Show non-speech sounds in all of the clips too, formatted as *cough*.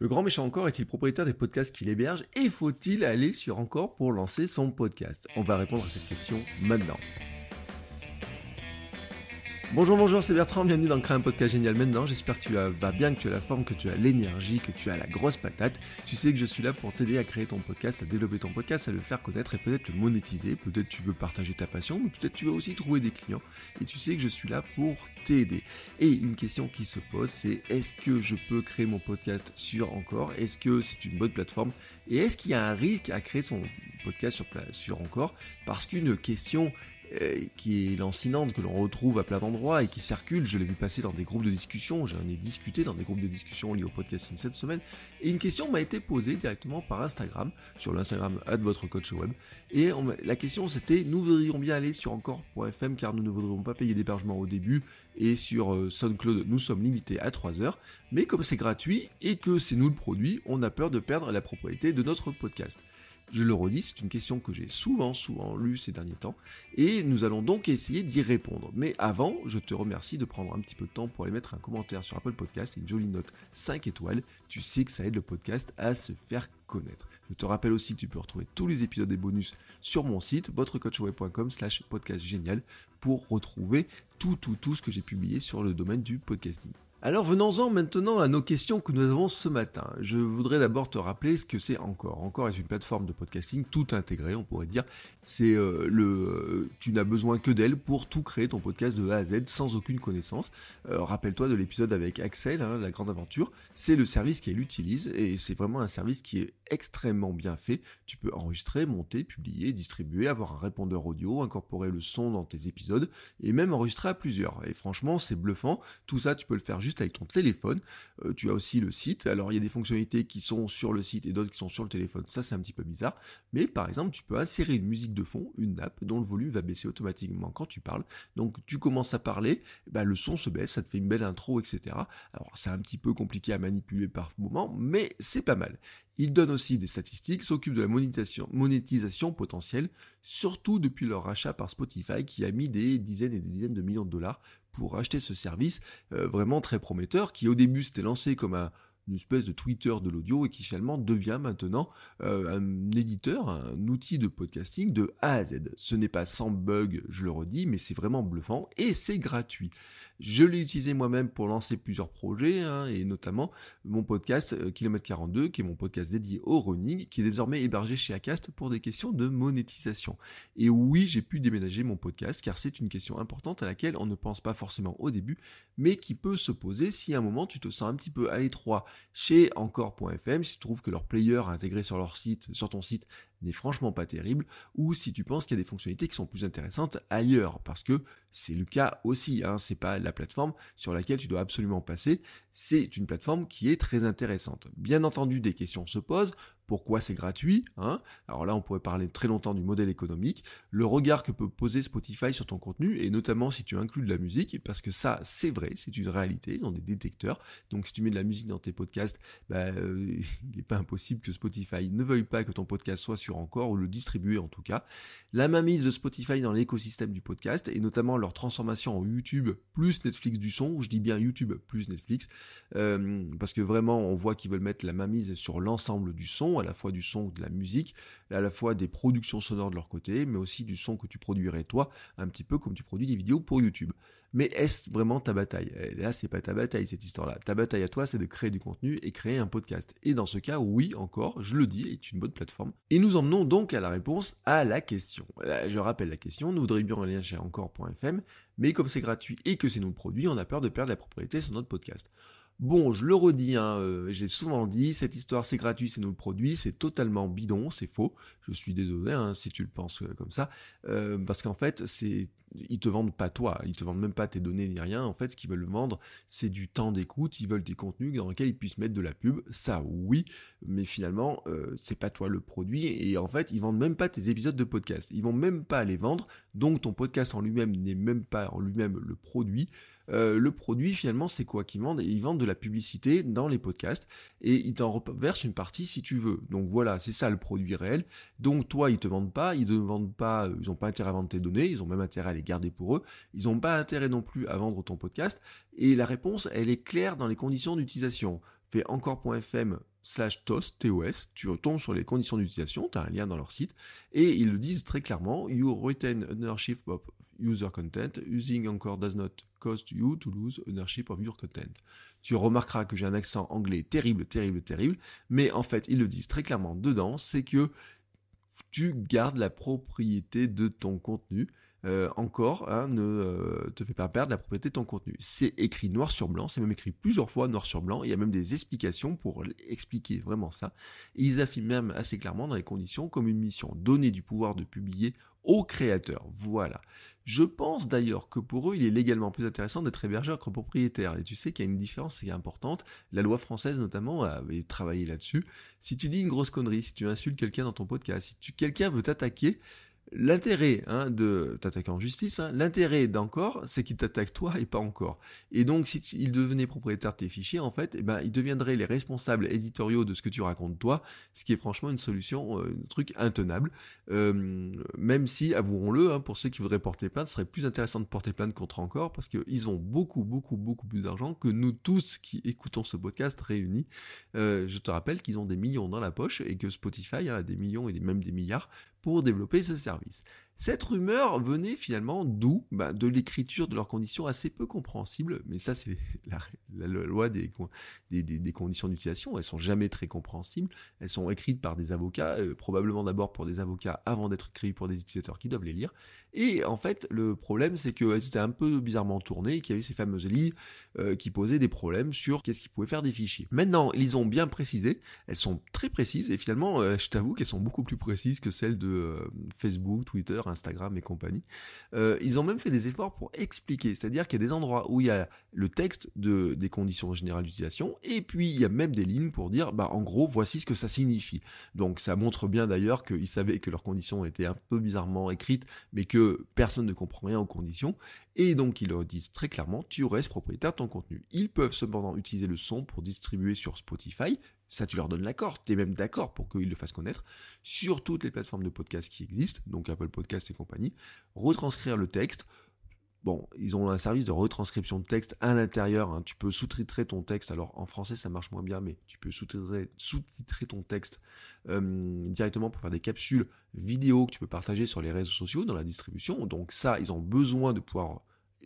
Le grand méchant encore est-il propriétaire des podcasts qu'il héberge et faut-il aller sur encore pour lancer son podcast? On va répondre à cette question maintenant. Bonjour, bonjour, c'est Bertrand, bienvenue dans Créer un podcast génial maintenant. J'espère que tu vas bien, que tu as la forme, que tu as l'énergie, que tu as la grosse patate. Tu sais que je suis là pour t'aider à créer ton podcast, à développer ton podcast, à le faire connaître et peut-être le monétiser. Peut-être tu veux partager ta passion, mais peut-être tu veux aussi trouver des clients. Et tu sais que je suis là pour t'aider. Et une question qui se pose, c'est est-ce que je peux créer mon podcast sur Encore? Est-ce que c'est une bonne plateforme? Et est-ce qu'il y a un risque à créer son podcast sur, sur Encore? Parce qu'une question qui est lancinante, que l'on retrouve à plein d'endroits et qui circule. Je l'ai vu passer dans des groupes de discussion, j'en ai discuté dans des groupes de discussion liés au podcasting cette semaine, et une question m'a été posée directement par Instagram, sur l'Instagram de votre coach web, et la question c'était, nous voudrions bien aller sur encore.fm car nous ne voudrions pas payer d'hébergement au début, et sur euh, SoundCloud nous sommes limités à 3 heures, mais comme c'est gratuit et que c'est nous le produit, on a peur de perdre la propriété de notre podcast. Je le redis, c'est une question que j'ai souvent, souvent lue ces derniers temps, et nous allons donc essayer d'y répondre. Mais avant, je te remercie de prendre un petit peu de temps pour aller mettre un commentaire sur Apple Podcast et une jolie note 5 étoiles. Tu sais que ça aide le podcast à se faire connaître. Je te rappelle aussi que tu peux retrouver tous les épisodes et bonus sur mon site, votrecoachway.com slash podcast génial, pour retrouver tout, tout, tout ce que j'ai publié sur le domaine du podcasting. Alors venons-en maintenant à nos questions que nous avons ce matin. Je voudrais d'abord te rappeler ce que c'est Encore. Encore est une plateforme de podcasting tout intégrée, on pourrait dire. C'est euh, le, tu n'as besoin que d'elle pour tout créer ton podcast de A à Z sans aucune connaissance. Euh, rappelle-toi de l'épisode avec Axel, hein, la grande aventure. C'est le service qu'elle utilise et c'est vraiment un service qui est extrêmement bien fait. Tu peux enregistrer, monter, publier, distribuer, avoir un répondeur audio, incorporer le son dans tes épisodes et même enregistrer à plusieurs. Et franchement, c'est bluffant. Tout ça, tu peux le faire avec ton téléphone. Euh, tu as aussi le site. Alors il y a des fonctionnalités qui sont sur le site et d'autres qui sont sur le téléphone. Ça c'est un petit peu bizarre. Mais par exemple, tu peux insérer une musique de fond, une nappe dont le volume va baisser automatiquement quand tu parles. Donc tu commences à parler, bah, le son se baisse, ça te fait une belle intro, etc. Alors c'est un petit peu compliqué à manipuler par moment, mais c'est pas mal. Il donne aussi des statistiques, s'occupe de la monétisation potentielle, surtout depuis leur rachat par Spotify qui a mis des dizaines et des dizaines de millions de dollars pour acheter ce service euh, vraiment très prometteur, qui au début s'était lancé comme un, une espèce de Twitter de l'audio et qui finalement devient maintenant euh, un éditeur, un outil de podcasting de A à Z. Ce n'est pas sans bug, je le redis, mais c'est vraiment bluffant et c'est gratuit. Je l'ai utilisé moi-même pour lancer plusieurs projets, hein, et notamment mon podcast euh, Kilomètre 42, qui est mon podcast dédié au running, qui est désormais hébergé chez Acast pour des questions de monétisation. Et oui, j'ai pu déménager mon podcast, car c'est une question importante à laquelle on ne pense pas forcément au début, mais qui peut se poser si à un moment tu te sens un petit peu à l'étroit chez encore.fm, si tu trouves que leur player intégré sur leur site, sur ton site, n'est franchement pas terrible, ou si tu penses qu'il y a des fonctionnalités qui sont plus intéressantes ailleurs, parce que c'est le cas aussi, hein, c'est pas la plateforme sur laquelle tu dois absolument passer, c'est une plateforme qui est très intéressante. Bien entendu, des questions se posent, pourquoi c'est gratuit hein Alors là, on pourrait parler très longtemps du modèle économique, le regard que peut poser Spotify sur ton contenu, et notamment si tu inclus de la musique, parce que ça, c'est vrai, c'est une réalité, ils ont des détecteurs, donc si tu mets de la musique dans tes podcasts, bah, euh, *laughs* il n'est pas impossible que Spotify ne veuille pas que ton podcast soit sur encore, ou le distribuer en tout cas. La mainmise de Spotify dans l'écosystème du podcast, et notamment leur transformation en YouTube plus Netflix du son, je dis bien YouTube plus Netflix, euh, parce que vraiment, on voit qu'ils veulent mettre la mainmise sur l'ensemble du son, à la fois du son ou de la musique, à la fois des productions sonores de leur côté, mais aussi du son que tu produirais toi, un petit peu comme tu produis des vidéos pour YouTube. Mais est-ce vraiment ta bataille? Là, c'est pas ta bataille cette histoire-là. Ta bataille à toi, c'est de créer du contenu et créer un podcast. Et dans ce cas, oui, encore, je le dis, est une bonne plateforme. Et nous emmenons donc à la réponse à la question. Je rappelle la question, nous voudrions bien un lien chez encore.fm, mais comme c'est gratuit et que c'est nous le produit, on a peur de perdre la propriété sur notre podcast. Bon, je le redis, hein, euh, j'ai souvent dit, cette histoire c'est gratuit, c'est nous le produit, c'est totalement bidon, c'est faux. Je suis désolé hein, si tu le penses euh, comme ça, euh, parce qu'en fait, c'est ils te vendent pas toi, ils te vendent même pas tes données ni rien. En fait, ce qu'ils veulent vendre, c'est du temps d'écoute. Ils veulent des contenus dans lesquels ils puissent mettre de la pub. Ça, oui, mais finalement, c'est pas toi le produit. Et en fait, ils vendent même pas tes épisodes de podcast. Ils vont même pas les vendre. Donc, ton podcast en lui-même n'est même pas en lui-même le produit. Euh, le produit finalement c'est quoi? Qu'ils vendent Ils vendent de la publicité dans les podcasts et ils t'en reversent une partie si tu veux. Donc voilà, c'est ça le produit réel. Donc toi ils te vendent pas, ils ne vendent pas, euh, ils n'ont pas intérêt à vendre tes données, ils ont même intérêt à les garder pour eux. Ils n'ont pas intérêt non plus à vendre ton podcast. Et la réponse elle est claire dans les conditions d'utilisation fais encore.fm slash TOS, TOS, tu retombes sur les conditions d'utilisation, tu as un lien dans leur site, et ils le disent très clairement, you retain ownership user content, using Encore does not cost you to lose ownership of your content. Tu remarqueras que j'ai un accent anglais terrible, terrible, terrible, mais en fait, ils le disent très clairement dedans, c'est que tu gardes la propriété de ton contenu, euh, encore, hein, ne euh, te fais pas perdre la propriété de ton contenu. C'est écrit noir sur blanc, c'est même écrit plusieurs fois noir sur blanc, il y a même des explications pour expliquer vraiment ça. Ils affirment même assez clairement dans les conditions comme une mission, donner du pouvoir de publier au créateur. Voilà. Je pense d'ailleurs que pour eux, il est légalement plus intéressant d'être hébergeur que propriétaire. Et tu sais qu'il y a une différence qui est importante. La loi française notamment avait travaillé là-dessus. Si tu dis une grosse connerie, si tu insultes quelqu'un dans ton podcast, si quelqu'un veut t'attaquer, L'intérêt hein, de t'attaquer en justice, hein, l'intérêt d'encore, c'est qu'il t'attaque toi et pas encore. Et donc, si il devenait propriétaire de tes fichiers, en fait, eh ben, il deviendrait les responsables éditoriaux de ce que tu racontes toi, ce qui est franchement une solution, euh, un truc intenable. Même si, avouons-le, hein, pour ceux qui voudraient porter plainte, ce serait plus intéressant de porter plainte contre encore, parce qu'ils ont beaucoup, beaucoup, beaucoup plus d'argent que nous tous qui écoutons ce podcast réunis. Euh, je te rappelle qu'ils ont des millions dans la poche et que Spotify a des millions et même des milliards pour développer ce service service. Cette rumeur venait finalement d'où? Bah, De l'écriture de leurs conditions assez peu compréhensibles, mais ça c'est la, loi des, des, conditions d'utilisation, elles sont jamais très compréhensibles, elles sont écrites par des avocats, euh, probablement d'abord pour des avocats avant d'être écrites pour des utilisateurs qui doivent les lire, et en fait le problème c'est qu'elles étaient un peu bizarrement tournées et qu'il y avait ces fameuses lignes euh, qui posaient des problèmes sur qu'est-ce qu'ils pouvaient faire des fichiers. Maintenant ils ont bien précisé, elles sont très précises, et finalement euh, je t'avoue qu'elles sont beaucoup plus précises que celles de Facebook, Twitter, Instagram et compagnie. Euh, ils ont même fait des efforts pour expliquer, c'est-à-dire qu'il y a des endroits où il y a le texte de, des conditions générales d'utilisation, et puis il y a même des lignes pour dire, bah en gros, voici ce que ça signifie. Donc ça montre bien d'ailleurs qu'ils savaient que leurs conditions étaient un peu bizarrement écrites, mais que personne ne comprend rien aux conditions, et donc ils leur disent très clairement, tu restes propriétaire de ton contenu. Ils peuvent cependant utiliser le son pour distribuer sur Spotify, ça tu leur donnes l'accord, tu es même d'accord pour qu'ils le fassent connaître, sur toutes les plateformes de podcast qui existent, donc Apple Podcast et compagnie, retranscrire le texte. Bon, ils ont un service de retranscription de texte à l'intérieur, hein. tu peux sous-titrer ton texte, alors en français ça marche moins bien, mais tu peux sous-titrer, ton texte euh, directement pour faire des capsules vidéo que tu peux partager sur les réseaux sociaux dans la distribution, donc ça, ils ont besoin de pouvoir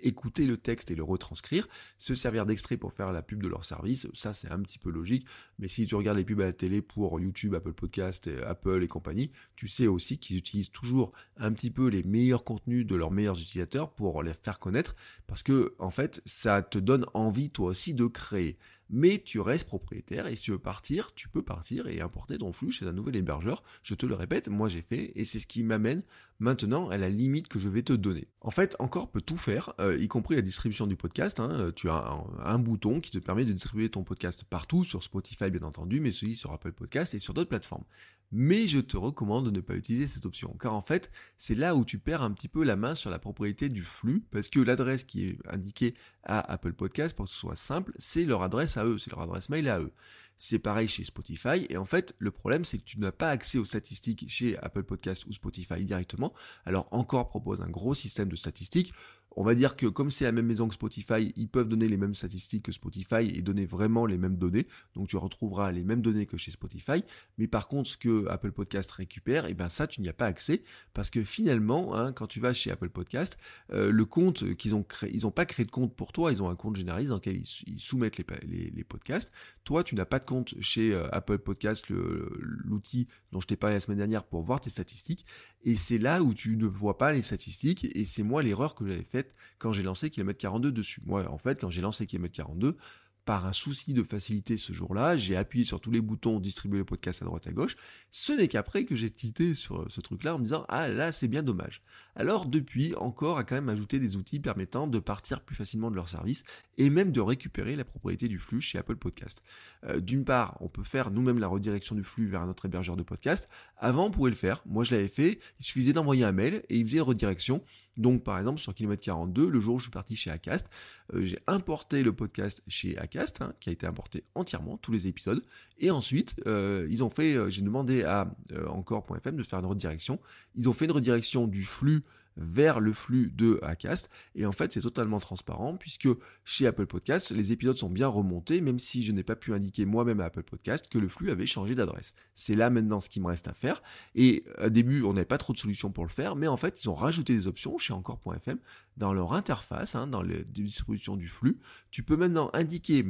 écouter le texte et le retranscrire, se servir d'extrait pour faire la pub de leur service, ça c'est un petit peu logique, mais si tu regardes les pubs à la télé pour YouTube, Apple Podcast, Apple et compagnie, tu sais aussi qu'ils utilisent toujours un petit peu les meilleurs contenus de leurs meilleurs utilisateurs pour les faire connaître, parce que en fait ça te donne envie toi aussi de créer mais tu restes propriétaire et si tu veux partir, tu peux partir et importer ton flux chez un nouvel hébergeur. Je te le répète, moi j'ai fait et c'est ce qui m'amène maintenant à la limite que je vais te donner. En fait, Encore peut tout faire, euh, y compris la distribution du podcast. Hein. Tu as un, un, bouton qui te permet de distribuer ton podcast partout, sur Spotify bien entendu, mais celui sur Apple Podcast et sur d'autres plateformes mais je te recommande de ne pas utiliser cette option, car en fait, c'est là où tu perds un petit peu la main sur la propriété du flux, parce que l'adresse qui est indiquée à Apple Podcast, pour que ce soit simple, c'est leur adresse à eux, c'est leur adresse mail à eux. C'est pareil chez Spotify, et en fait, le problème, c'est que tu n'as pas accès aux statistiques chez Apple Podcast ou Spotify directement, alors encore propose un gros système de statistiques, on va dire que comme c'est la même maison que Spotify, ils peuvent donner les mêmes statistiques que Spotify et donner vraiment les mêmes données. Donc tu retrouveras les mêmes données que chez Spotify. Mais par contre, ce que Apple Podcast récupère, et eh ben ça, tu n'y as pas accès parce que finalement, hein, quand tu vas chez Apple Podcast, euh, le compte qu'ils ont créé, ils n'ont pas créé de compte pour toi. Ils ont un compte généraliste dans lequel ils, soumettent les, podcasts. Toi, tu n'as pas de compte chez euh, Apple Podcast, l'outil dont je t'ai parlé la semaine dernière pour voir tes statistiques. Et c'est là où tu ne vois pas les statistiques. Et c'est moi l'erreur que j'avais faite quand j'ai lancé Kilomètre 42 dessus. Moi, en fait, quand j'ai lancé Kilomètre 42, par un souci de facilité ce jour-là, j'ai appuyé sur tous les boutons distribuer le podcast à droite à gauche. Ce n'est qu'après que j'ai tilté sur ce truc-là en me disant ah là c'est bien dommage. Alors depuis, encore a quand même ajouté des outils permettant de partir plus facilement de leur service et même de récupérer la propriété du flux chez Apple Podcast. Euh, d'une part, on peut faire nous-mêmes la redirection du flux vers un autre hébergeur de podcast. Avant, on pouvait le faire. Moi, je l'avais fait. Il suffisait d'envoyer un mail et il faisait redirection. Donc par exemple sur kilomètre 42, le jour où je suis parti chez Acast, euh, j'ai importé le podcast chez Acast, hein, qui a été importé entièrement, tous les épisodes, et ensuite euh, ils ont fait, euh, j'ai demandé à encore.fm de faire une redirection, ils ont fait une redirection du flux vers le flux de Acast. Et en fait, c'est totalement transparent puisque chez Apple Podcast, les épisodes sont bien remontés, même si je n'ai pas pu indiquer moi-même à Apple Podcast que le flux avait changé d'adresse. C'est là maintenant ce qui me reste à faire. Et au début, on n'avait pas trop de solutions pour le faire, mais en fait, ils ont rajouté des options chez encore.fm dans leur interface, hein, dans les distributions du flux. Tu peux maintenant indiquer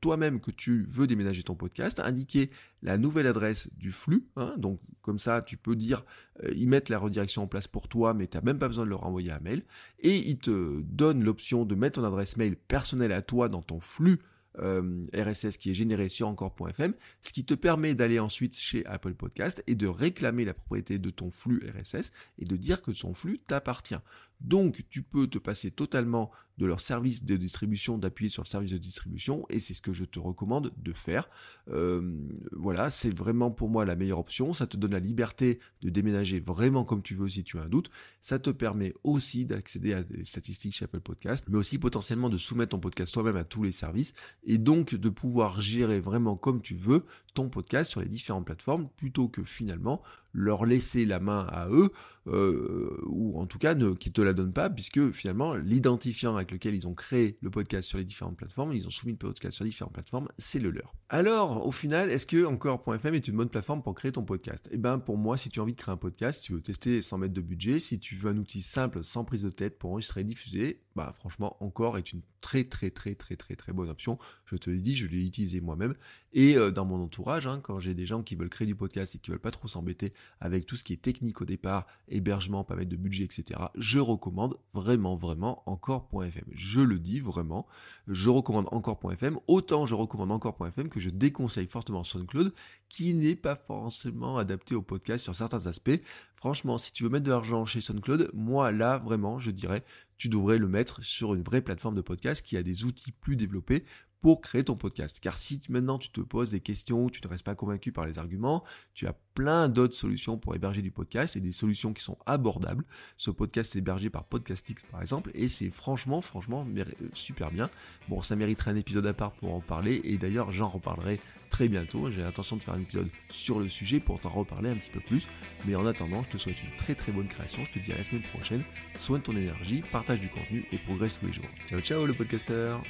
toi-même que tu veux déménager ton podcast, indiquer la nouvelle adresse du flux. Hein, donc comme ça, tu peux dire, euh, ils mettent la redirection en place pour toi, mais tu n'as même pas besoin de leur envoyer un mail. Et ils te donnent l'option de mettre ton adresse mail personnelle à toi dans ton flux euh, RSS qui est généré sur encore.fm, ce qui te permet d'aller ensuite chez Apple Podcast et de réclamer la propriété de ton flux RSS et de dire que son flux t'appartient. Donc tu peux te passer totalement de leur service de distribution, d'appuyer sur le service de distribution, et c'est ce que je te recommande de faire. Euh, voilà, c'est vraiment pour moi la meilleure option. Ça te donne la liberté de déménager vraiment comme tu veux si tu as un doute. Ça te permet aussi d'accéder à des statistiques chez Apple Podcast, mais aussi potentiellement de soumettre ton podcast toi-même à tous les services, et donc de pouvoir gérer vraiment comme tu veux ton podcast sur les différentes plateformes, plutôt que finalement leur laisser la main à eux, euh, ou en tout cas ne, qui te la donnent pas, puisque finalement l'identifiant avec lequel ils ont créé le podcast sur les différentes plateformes, ils ont soumis le podcast sur différentes plateformes, c'est le leur. Alors, au final, est-ce que encore.fm est une bonne plateforme pour créer ton podcast? Eh ben, pour moi, si tu as envie de créer un podcast, si tu veux tester sans mettre de budget, si tu veux un outil simple, sans prise de tête pour enregistrer et diffuser, bah franchement, encore est une très très très très très très bonne option. Je te l'ai dit, je l'ai utilisé moi-même. Et euh, dans mon entourage, hein, quand j'ai des gens qui veulent créer du podcast et qui veulent pas trop s'embêter avec tout ce qui est technique au départ, hébergement, pas mettre de budget, etc., je recommande vraiment vraiment encore.fm. Je le dis vraiment, je recommande encore.fm. Autant je recommande encore.fm que je déconseille fortement SoundCloud, qui n'est pas forcément adapté au podcast sur certains aspects. Franchement, si tu veux mettre de l'argent chez SoundCloud, moi là vraiment, je dirais, tu devrais le mettre sur une vraie plateforme de podcast qui a des outils plus développés pour créer ton podcast. Car si maintenant tu te poses des questions, tu ne restes pas convaincu par les arguments, tu as plein d'autres solutions pour héberger du podcast et des solutions qui sont abordables. Ce podcast est hébergé par Podcastix par exemple et c'est franchement, franchement super bien. Bon, ça mériterait un épisode à part pour en parler et d'ailleurs j'en reparlerai très bientôt. J'ai l'intention de faire un épisode sur le sujet pour t'en reparler un petit peu plus. Mais en attendant, je te souhaite une très très bonne création. Je te dis à la semaine prochaine. Soigne ton énergie, partage du contenu et progresse tous les jours. Ciao ciao le podcasteur